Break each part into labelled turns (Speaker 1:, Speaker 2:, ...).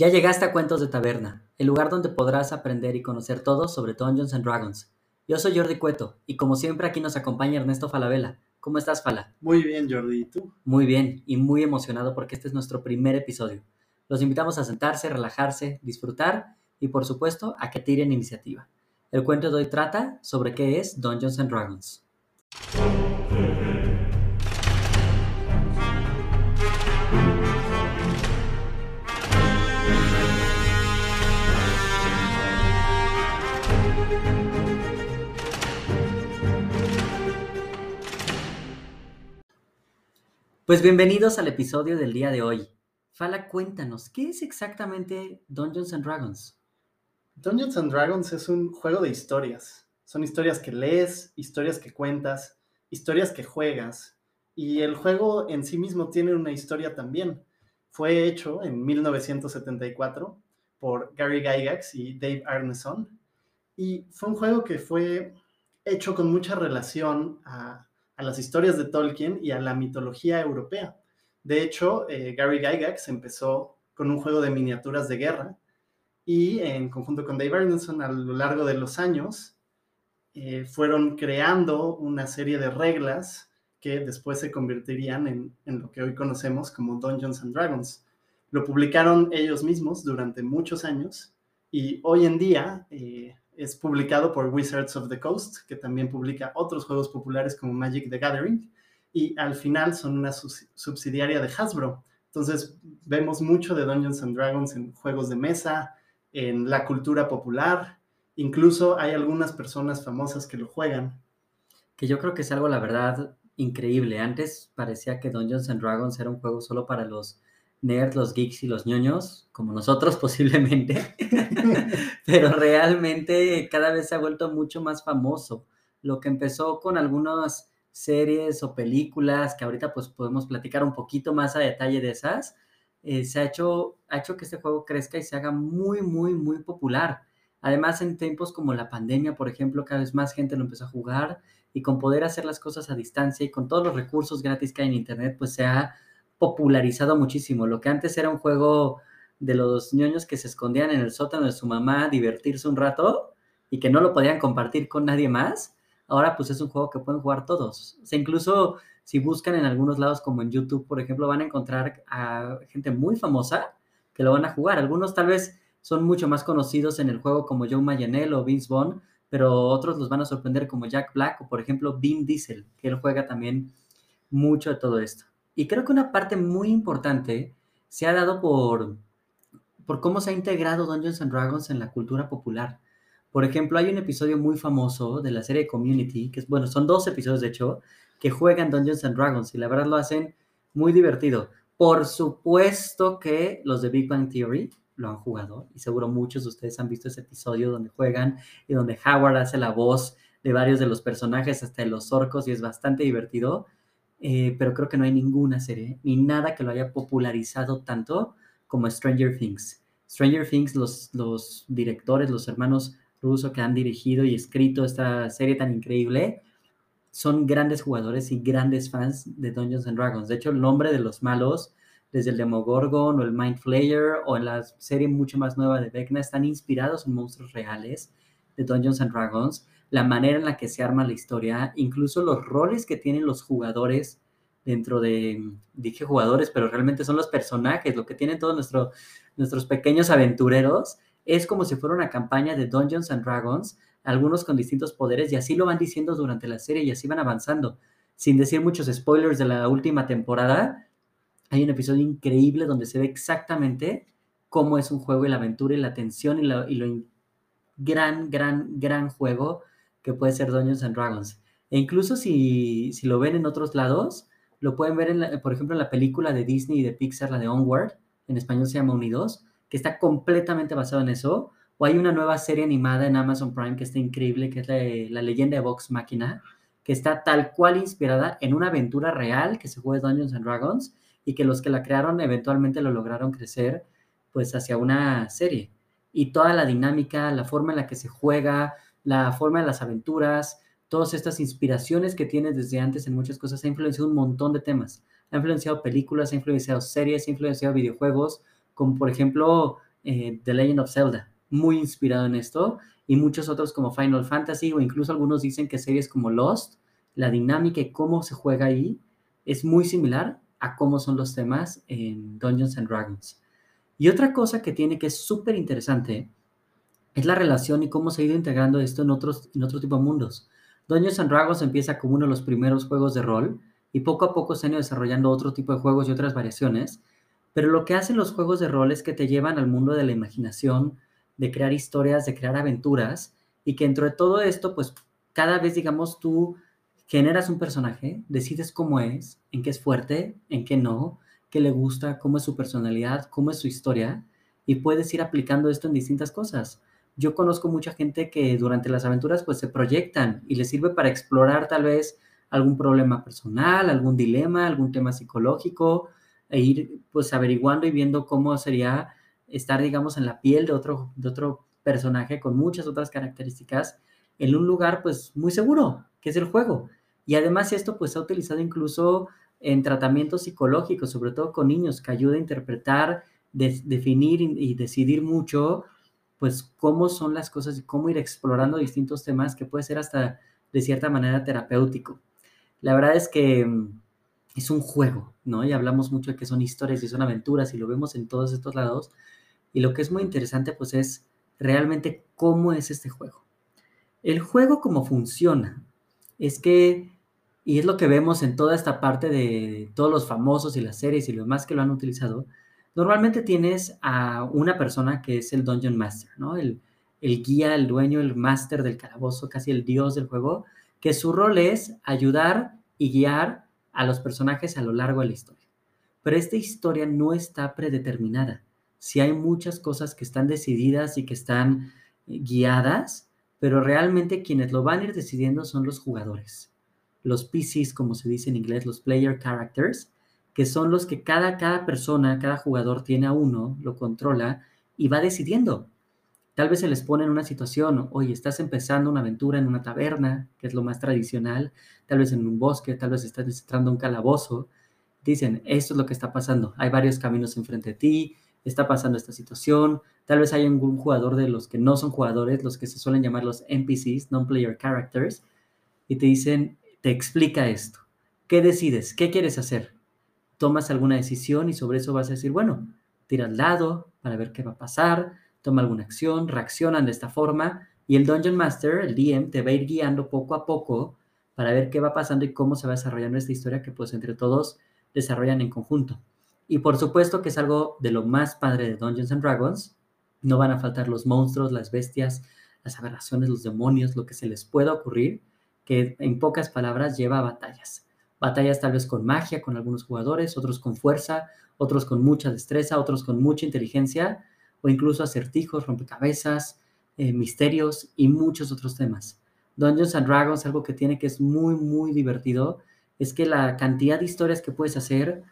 Speaker 1: Ya llegaste a Cuentos de Taberna, el lugar donde podrás aprender y conocer todo sobre Dungeons and Dragons. Yo soy Jordi Cueto y como siempre aquí nos acompaña Ernesto Falabella. ¿Cómo estás, Fala?
Speaker 2: Muy bien, Jordi. ¿Y tú?
Speaker 1: Muy bien y muy emocionado porque este es nuestro primer episodio. Los invitamos a sentarse, relajarse, disfrutar y por supuesto a que tiren iniciativa. El cuento de hoy trata sobre qué es Dungeons and Dragons. Pues bienvenidos al episodio del día de hoy. Fala, cuéntanos, ¿qué es exactamente Dungeons and Dragons?
Speaker 2: Dungeons and Dragons es un juego de historias. Son historias que lees, historias que cuentas, historias que juegas. Y el juego en sí mismo tiene una historia también. Fue hecho en 1974 por Gary Gygax y Dave Arneson. Y fue un juego que fue hecho con mucha relación a a las historias de Tolkien y a la mitología europea. De hecho, eh, Gary Gygax empezó con un juego de miniaturas de guerra y en conjunto con Dave Arneson a lo largo de los años eh, fueron creando una serie de reglas que después se convertirían en, lo que hoy conocemos como Dungeons and Dragons. Lo publicaron ellos mismos durante muchos años y hoy en día eh, es publicado por Wizards of the Coast, que también publica otros juegos populares como Magic the Gathering, y al final son una subsidiaria de Hasbro. Entonces vemos mucho de Dungeons and Dragons en juegos de mesa, en la cultura popular, incluso hay algunas personas famosas que lo juegan.
Speaker 1: Que yo creo que es algo, la verdad, increíble. Antes parecía que Dungeons and Dragons era un juego solo para los nerds, los geeks y los ñoños, como nosotros posiblemente, pero realmente cada vez se ha vuelto mucho más famoso. Lo que empezó con algunas series o películas, que ahorita pues podemos platicar un poquito más a detalle de esas, eh, se ha hecho, ha hecho que este juego crezca y se haga muy, muy, muy popular. Además, en tiempos como la pandemia, por ejemplo, cada vez más gente lo empezó a jugar y con poder hacer las cosas a distancia y con todos los recursos gratis que hay en Internet, pues se ha popularizado muchísimo. Lo que antes era un juego de los ñoños que se escondían en el sótano de su mamá a divertirse un rato y que no lo podían compartir con nadie más, ahora pues es un juego que pueden jugar todos. O sea, incluso si buscan en algunos lados como en YouTube, por ejemplo, van a encontrar a gente muy famosa que lo van a jugar. Algunos tal vez son mucho más conocidos en el juego como Joe Mayanel o Vince Vaughn, pero otros los van a sorprender como Jack Black o por ejemplo Vin Diesel, que él juega también mucho de todo esto. Y creo que una parte muy importante se ha dado por, por cómo se ha integrado Dungeons and Dragons en la cultura popular. Por ejemplo, hay un episodio muy famoso de la serie Community, que es, bueno, son dos episodios de hecho, que juegan Dungeons and Dragons y la verdad lo hacen muy divertido. Por supuesto que los de Big Bang Theory lo han jugado y seguro muchos de ustedes han visto ese episodio donde juegan y donde Howard hace la voz de varios de los personajes, hasta de los orcos, y es bastante divertido. Eh, pero creo que no hay ninguna serie ni nada que lo haya popularizado tanto como Stranger Things. Stranger Things, los, los directores, los hermanos rusos que han dirigido y escrito esta serie tan increíble, son grandes jugadores y grandes fans de Dungeons and Dragons. De hecho, el nombre de los malos, desde el Demogorgon o el Mind Flayer o en la serie mucho más nueva de Vecna, están inspirados en monstruos reales de Dungeons and Dragons la manera en la que se arma la historia, incluso los roles que tienen los jugadores dentro de, dije jugadores, pero realmente son los personajes, lo que tienen todos nuestro, nuestros pequeños aventureros, es como si fuera una campaña de Dungeons and Dragons, algunos con distintos poderes, y así lo van diciendo durante la serie y así van avanzando. Sin decir muchos spoilers de la última temporada, hay un episodio increíble donde se ve exactamente cómo es un juego y la aventura y la tensión y, y lo gran, gran, gran juego que puede ser Dungeons and Dragons. E incluso si, lo ven en otros lados, lo pueden ver, en por ejemplo, en la película de Disney y de Pixar, la de Onward, en español se llama Unidos, que está completamente basado en eso. O hay una nueva serie animada en Amazon Prime que está increíble, que es la, leyenda de Vox Machina, que está tal cual inspirada en una aventura real que se juega Dungeons and Dragons y que los que la crearon eventualmente lo lograron crecer pues hacia una serie. Y toda la dinámica, la forma en la que se juega, la forma de las aventuras, todas estas inspiraciones que tiene desde antes en muchas cosas, ha influenciado un montón de temas. Ha influenciado películas, ha influenciado series, ha influenciado videojuegos, como por ejemplo eh, The Legend of Zelda, muy inspirado en esto, y muchos otros como Final Fantasy, o incluso algunos dicen que series como Lost, la dinámica y cómo se juega ahí es muy similar a cómo son los temas en Dungeons and Dragons. Y otra cosa que tiene que es súper interesante es la relación y cómo se ha ido integrando esto en otros, en otro tipo de mundos. Dungeons and Dragons empieza como uno de los primeros juegos de rol y poco a poco se han ido desarrollando otro tipo de juegos y otras variaciones, pero lo que hacen los juegos de rol es que te llevan al mundo de la imaginación, de crear historias, de crear aventuras y que dentro de todo esto, pues cada vez, digamos, tú generas un personaje, decides cómo es, en qué es fuerte, en qué no, qué le gusta, cómo es su personalidad, cómo es su historia y puedes ir aplicando esto en distintas cosas yo conozco mucha gente que durante las aventuras pues se proyectan y les sirve para explorar tal vez algún problema personal, algún dilema, algún tema psicológico e ir pues averiguando y viendo cómo sería estar digamos en la piel de otro, de otro personaje con muchas otras características en un lugar pues muy seguro, que es el juego. Y además esto pues se ha utilizado incluso en tratamientos psicológicos, sobre todo con niños, que ayuda a interpretar, definir y decidir mucho pues cómo son las cosas y cómo ir explorando distintos temas que puede ser hasta de cierta manera terapéutico. La verdad es que mm, es un juego, ¿no? Y hablamos mucho de que son historias y son aventuras y lo vemos en todos estos lados. Y lo que es muy interesante pues es realmente cómo es este juego. El juego cómo funciona es que, y es lo que vemos en toda esta parte de todos los famosos y las series y los más que lo han utilizado, Normalmente tienes a una persona que es el Dungeon Master, ¿no? El, guía, el dueño, el máster del calabozo, casi el dios del juego, que su rol es ayudar y guiar a los personajes a lo largo de la historia. Pero esta historia no está predeterminada. Si hay muchas cosas que están decididas y que están guiadas, pero realmente quienes lo van a ir decidiendo son los jugadores. Los PCs, como se dice en inglés, los player characters, que son los que cada, cada persona, cada jugador tiene a uno, lo controla y va decidiendo. Tal vez se les pone en una situación, oye, estás empezando una aventura en una taberna, que es lo más tradicional, tal vez en un bosque, tal vez estás entrando a un calabozo. Dicen, esto es lo que está pasando, hay varios caminos enfrente de ti, está pasando esta situación, tal vez hay algún jugador de los que no son jugadores, los que se suelen llamar los NPCs, non-player characters, y te dicen, te explica esto. ¿Qué decides? ¿Qué quieres hacer? Tomas alguna decisión y sobre eso vas a decir, bueno, tira al lado para ver qué va a pasar, toma alguna acción, reaccionan de esta forma y el Dungeon Master, el DM, te va a ir guiando poco a poco para ver qué va pasando y cómo se va desarrollando esta historia que pues entre todos desarrollan en conjunto. Y por supuesto que es algo de lo más padre de Dungeons and Dragons. No van a faltar los monstruos, las bestias, las aberraciones, los demonios, lo que se les pueda ocurrir, que en pocas palabras lleva a batallas batallas tal vez con magia con algunos jugadores, otros con fuerza, otros con mucha destreza, otros con mucha inteligencia, o incluso acertijos, rompecabezas, eh, misterios y muchos otros temas. Dungeons and Dragons, algo que tiene que es muy, muy divertido, es que la cantidad de historias que puedes hacer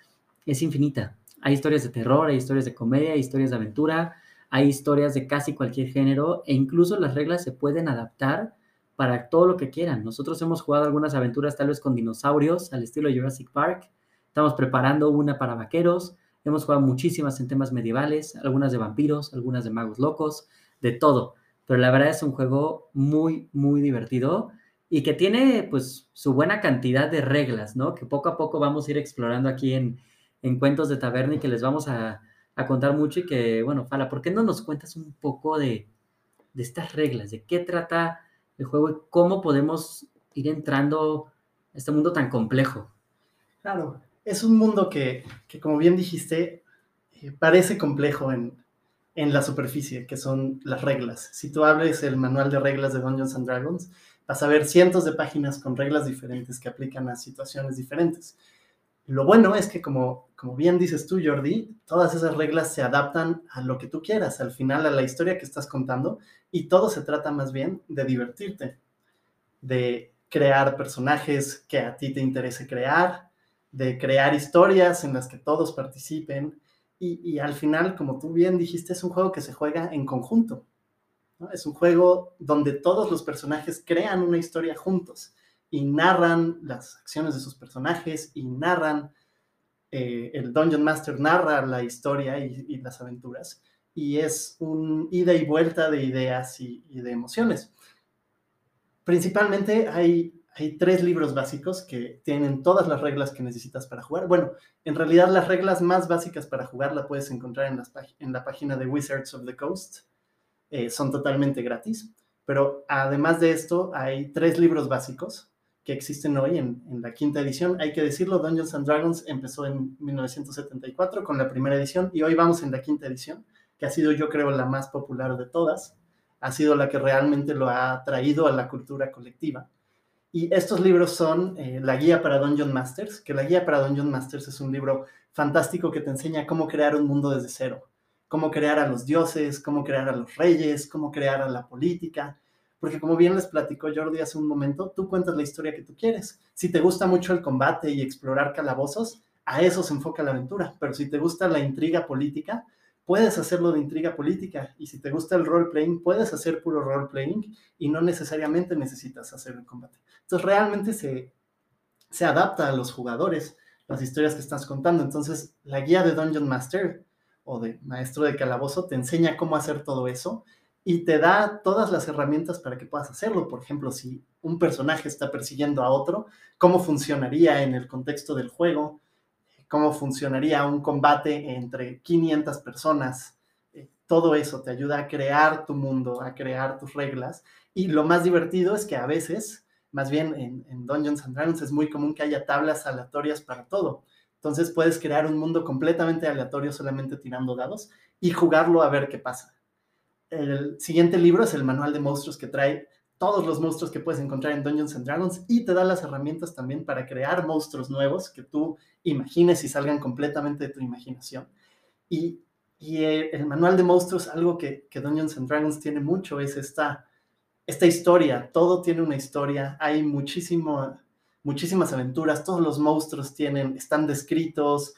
Speaker 1: es infinita. Hay historias de terror, hay historias de comedia, hay historias de aventura, hay historias de casi cualquier género e incluso las reglas se pueden adaptar para todo lo que quieran. Nosotros hemos jugado algunas aventuras tal vez con dinosaurios al estilo Jurassic Park. Estamos preparando una para vaqueros. Hemos jugado muchísimas en temas medievales, algunas de vampiros, algunas de magos locos, de todo. Pero la verdad es un juego muy, muy divertido y que tiene pues su buena cantidad de reglas, ¿no? Que poco a poco vamos a ir explorando aquí en, en Cuentos de Taberna y que les vamos a, a, contar mucho y que, bueno, Fala, ¿por qué no nos cuentas un poco de, de estas reglas? ¿De qué trata el juego y cómo podemos ir entrando a este mundo tan complejo.
Speaker 2: Claro, es un mundo que, como bien dijiste, eh, parece complejo en, en, la superficie, que son las reglas. Si tú abres el manual de reglas de Dungeons and Dragons, vas a ver cientos de páginas con reglas diferentes que aplican a situaciones diferentes. Lo bueno es que, como, como bien dices tú, Jordi, todas esas reglas se adaptan a lo que tú quieras, al final a la historia que estás contando, y todo se trata más bien de divertirte, de crear personajes que a ti te interese crear, de crear historias en las que todos participen, y, al final, como tú bien dijiste, es un juego que se juega en conjunto. Es un juego donde todos los personajes crean una historia juntos y narran las acciones de sus personajes y narran, eh, el Dungeon Master narra la historia y, las aventuras. y es un ida y vuelta de ideas y, de emociones. Principalmente hay, hay tres libros básicos que tienen todas las reglas que necesitas para jugar. Bueno, en realidad las reglas más básicas para jugar la puedes encontrar en, las, en la página de Wizards of the Coast. Eh, son totalmente gratis. Pero además de esto, hay tres libros básicos que existen hoy en, la quinta edición. Hay que decirlo, Dungeons and Dragons empezó en 1974 con la primera edición y hoy vamos en la quinta edición, que ha sido yo creo la más popular de todas. Ha sido la que realmente lo ha traído a la cultura colectiva. Y estos libros son eh, la guía para Dungeon Masters, que la guía para Dungeon Masters es un libro fantástico que te enseña cómo crear un mundo desde cero, cómo crear a los dioses, cómo crear a los reyes, cómo crear a la política, porque como bien les platicó Jordi hace un momento, tú cuentas la historia que tú quieres. Si te gusta mucho el combate y explorar calabozos, a eso se enfoca la aventura, pero si te gusta la intriga política, puedes hacerlo de intriga política, y si te gusta el role-playing, puedes hacer puro role-playing y no necesariamente necesitas hacer el combate. Entonces realmente se, se adapta a los jugadores las historias que estás contando. Entonces la guía de Dungeon Master o de Maestro de Calabozo te enseña cómo hacer todo eso y te da todas las herramientas para que puedas hacerlo. Por ejemplo, si un personaje está persiguiendo a otro, cómo funcionaría en el contexto del juego, cómo funcionaría un combate entre 500 personas. Eh, todo eso te ayuda a crear tu mundo, a crear tus reglas. Y lo más divertido es que a veces, más bien en, en Dungeons and Dragons, es muy común que haya tablas aleatorias para todo. Entonces puedes crear un mundo completamente aleatorio solamente tirando dados y jugarlo a ver qué pasa el siguiente libro es el manual de monstruos que trae todos los monstruos que puedes encontrar en Dungeons and Dragons y te da las herramientas también para crear monstruos nuevos que tú imagines y salgan completamente de tu imaginación. Y, el manual de monstruos, algo que, que, Dungeons and Dragons tiene mucho, es esta, esta historia. Todo tiene una historia, hay muchísimo, muchísimas aventuras, todos los monstruos tienen, están descritos,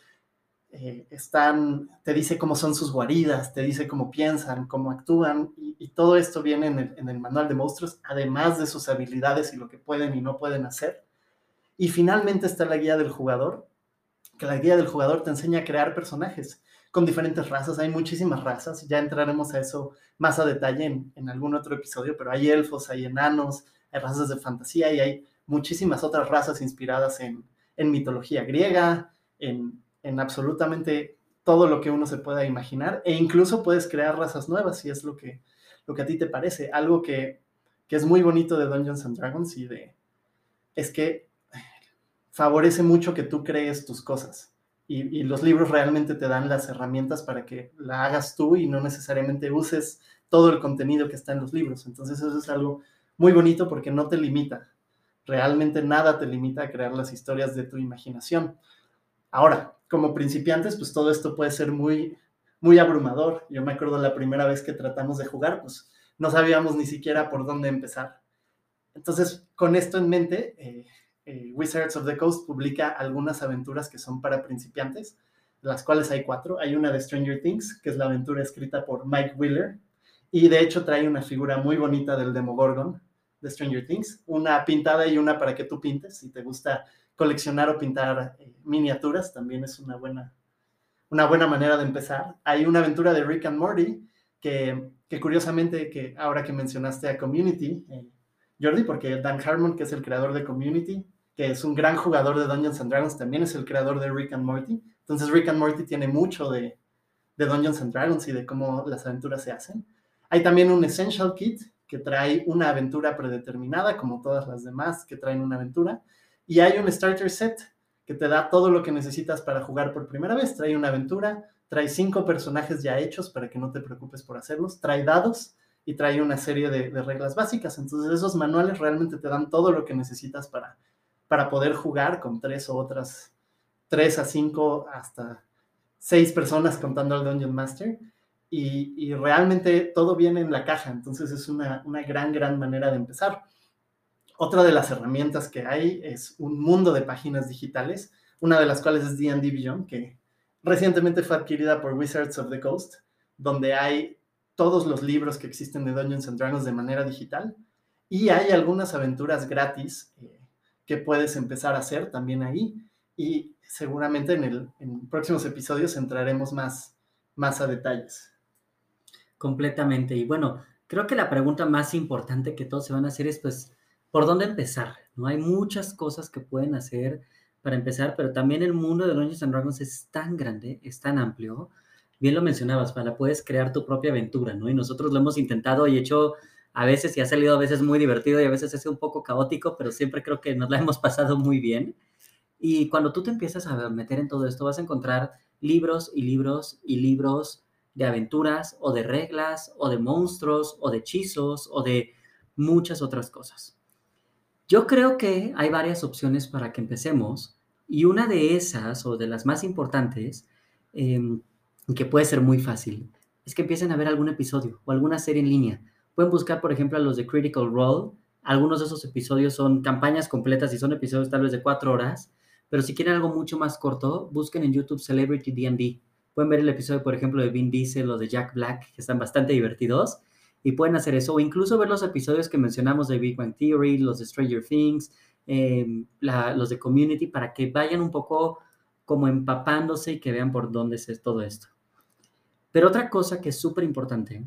Speaker 2: eh, están, te dice cómo son sus guaridas, te dice cómo piensan, cómo actúan, y, todo esto viene en el, manual de monstruos, además de sus habilidades y lo que pueden y no pueden hacer. Y finalmente está la guía del jugador, que la guía del jugador te enseña a crear personajes con diferentes razas. Hay muchísimas razas, ya entraremos a eso más a detalle en, en algún otro episodio, pero hay elfos, hay enanos, hay razas de fantasía y hay muchísimas otras razas inspiradas en, en mitología griega, en en absolutamente todo lo que uno se pueda imaginar e incluso puedes crear razas nuevas si es lo que, lo que a ti te parece. Algo que, es muy bonito de Dungeons and Dragons y de es que favorece mucho que tú crees tus cosas y, y, los libros realmente te dan las herramientas para que la hagas tú y no necesariamente uses todo el contenido que está en los libros. Entonces eso es algo muy bonito porque no te limita. Realmente nada te limita a crear las historias de tu imaginación. Ahora, como principiantes, pues todo esto puede ser muy, muy abrumador. Yo me acuerdo la primera vez que tratamos de jugar, pues no sabíamos ni siquiera por dónde empezar. Entonces, con esto en mente, eh, eh, Wizards of the Coast publica algunas aventuras que son para principiantes, las cuales hay cuatro. Hay una de Stranger Things, que es la aventura escrita por Mike Wheeler, y de hecho trae una figura muy bonita del Demogorgon de Stranger Things, una pintada y una para que tú pintes, si te gusta coleccionar o pintar eh, miniaturas, también es una buena, una buena manera de empezar. Hay una aventura de Rick and Morty que, curiosamente, que ahora que mencionaste a Community, eh, Jordi, porque Dan Harmon, que es el creador de Community, que es un gran jugador de Dungeons and Dragons, también es el creador de Rick and Morty. Entonces Rick and Morty tiene mucho de, de Dungeons and Dragons y de cómo las aventuras se hacen. Hay también un Essential Kit que trae una aventura predeterminada, como todas las demás que traen una aventura. Y hay un starter set que te da todo lo que necesitas para jugar por primera vez. Trae una aventura, trae cinco personajes ya hechos para que no te preocupes por hacerlos, trae dados y trae una serie de, reglas básicas. Entonces esos manuales realmente te dan todo lo que necesitas para, para poder jugar con tres o otras, tres a cinco hasta seis personas contando al Dungeon Master. Y, realmente todo viene en la caja, entonces es una, una gran, gran manera de empezar. Otra de las herramientas que hay es un mundo de páginas digitales, una de las cuales es D&D Beyond, que recientemente fue adquirida por Wizards of the Coast, donde hay todos los libros que existen de Dungeons and Dragons de manera digital y hay algunas aventuras gratis eh, que puedes empezar a hacer también ahí y seguramente en, el, próximos episodios entraremos más, más a detalles.
Speaker 1: Completamente. Y bueno, creo que la pregunta más importante que todos se van a hacer es, pues, ¿por dónde empezar? ¿No? Hay muchas cosas que pueden hacer para empezar, pero también el mundo de Dungeons and Dragons es tan grande, es tan amplio. Bien lo mencionabas, para puedes crear tu propia aventura, ¿no? Y nosotros lo hemos intentado y hecho a veces y ha salido a veces muy divertido y a veces es un poco caótico, pero siempre creo que nos la hemos pasado muy bien. Y cuando tú te empiezas a meter en todo esto, vas a encontrar libros y libros y libros de aventuras o de reglas o de monstruos o de hechizos o de muchas otras cosas. Yo creo que hay varias opciones para que empecemos y una de esas o de las más importantes, em, que puede ser muy fácil, es que empiecen a ver algún episodio o alguna serie en línea. Pueden buscar, por ejemplo, a los de Critical Role. Algunos de esos episodios son campañas completas y son episodios tal vez de cuatro horas, pero si quieren algo mucho más corto, busquen en YouTube Celebrity D&D Pueden ver el episodio, por ejemplo, de Vin Diesel o de Jack Black, que están bastante divertidos. Y pueden hacer eso, o incluso ver los episodios que mencionamos de Big Bang Theory, los de Stranger Things, em, los de Community, para que vayan un poco como empapándose y que vean por dónde es todo esto. Pero otra cosa que es súper importante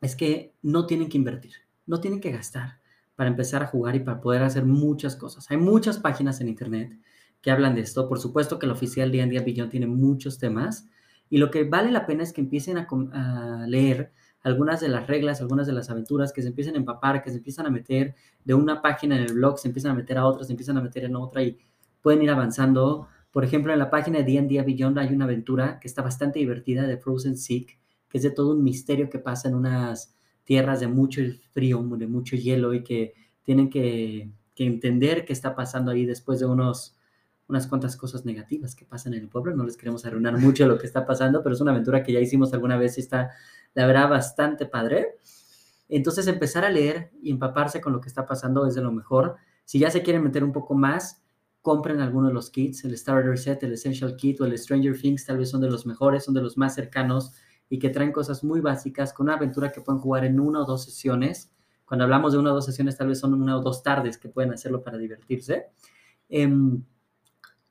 Speaker 1: es que no tienen que invertir, no tienen que gastar para empezar a jugar y para poder hacer muchas cosas. Hay muchas páginas en Internet que hablan de esto. Por supuesto que el oficial D&D Beyond tiene muchos temas, y lo que vale la pena es que empiecen a, leer algunas de las reglas, algunas de las aventuras, que se empiecen a empapar, que se empiezan a meter de una página en el blog, se empiezan a meter a otra, se empiezan a meter en otra y pueden ir avanzando. Por ejemplo, en la página de D&D Beyond hay una aventura que está bastante divertida de Frozen Seek, que es de todo un misterio que pasa en unas tierras de mucho frío, de mucho hielo y que tienen que, que entender qué está pasando ahí después de unos unas cuantas cosas negativas que pasan en el pueblo. No les queremos arruinar mucho lo que está pasando, pero es una aventura que ya hicimos alguna vez y está, la verdad, bastante padre. Entonces, empezar a leer y empaparse con lo que está pasando es de lo mejor. Si ya se quieren meter un poco más, compren alguno de los kits, el Starter Set, el Essential Kit o el Stranger Things, tal vez son de los mejores, son de los más cercanos y que traen cosas muy básicas con una aventura que pueden jugar en una o dos sesiones. Cuando hablamos de una o dos sesiones, tal vez son una o dos tardes que pueden hacerlo para divertirse. Eh,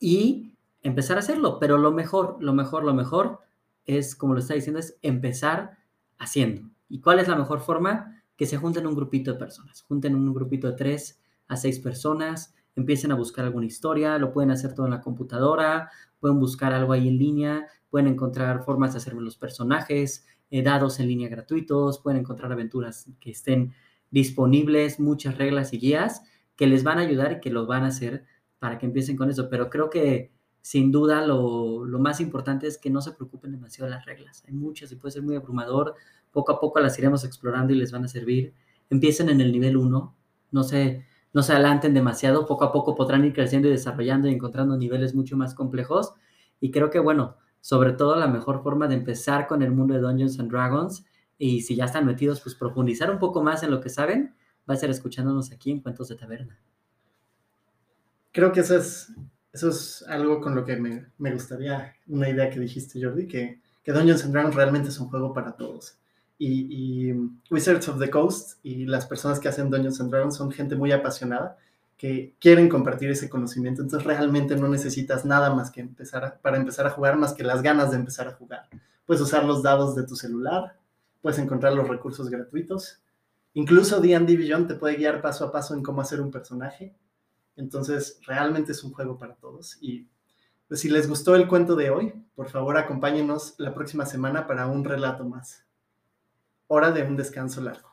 Speaker 1: y empezar a hacerlo. Pero lo mejor, lo mejor, lo mejor es, como lo está diciendo, es empezar haciendo. ¿Y cuál es la mejor forma? Que se junten un grupito de personas. Junten un grupito de tres a seis personas, empiecen a buscar alguna historia, lo pueden hacer todo en la computadora, pueden buscar algo ahí en línea, pueden encontrar formas de hacer los personajes, eh, dados en línea gratuitos, pueden encontrar aventuras que estén disponibles, muchas reglas y guías que les van a ayudar y que lo van a hacer para que empiecen con eso. Pero creo que sin duda lo, más importante es que no se preocupen demasiado de las reglas. Hay muchas y puede ser muy abrumador. Poco a poco las iremos explorando y les van a servir. Empiecen en el nivel 1, no se, no se adelanten demasiado. Poco a poco podrán ir creciendo y desarrollando y encontrando niveles mucho más complejos. Y creo que, bueno, sobre todo la mejor forma de empezar con el mundo de Dungeons and Dragons y si ya están metidos, pues profundizar un poco más en lo que saben, va a ser escuchándonos aquí en Cuentos de Taberna
Speaker 2: creo que eso es, eso es algo con lo que me, me gustaría, una idea que dijiste, Jordi, que, que Dungeons and Dragons realmente es un juego para todos. Y, y, Wizards of the Coast y las personas que hacen Dungeons and Dragons son gente muy apasionada que quieren compartir ese conocimiento. Entonces realmente no necesitas nada más que empezar para empezar a jugar, más que las ganas de empezar a jugar. Puedes usar los dados de tu celular, puedes encontrar los recursos gratuitos. Incluso D&D Beyond te puede guiar paso a paso en cómo hacer un personaje entonces, realmente es un juego para todos. Y pues, si les gustó el cuento de hoy, por favor acompáñenos la próxima semana para un relato más. Hora de un descanso largo.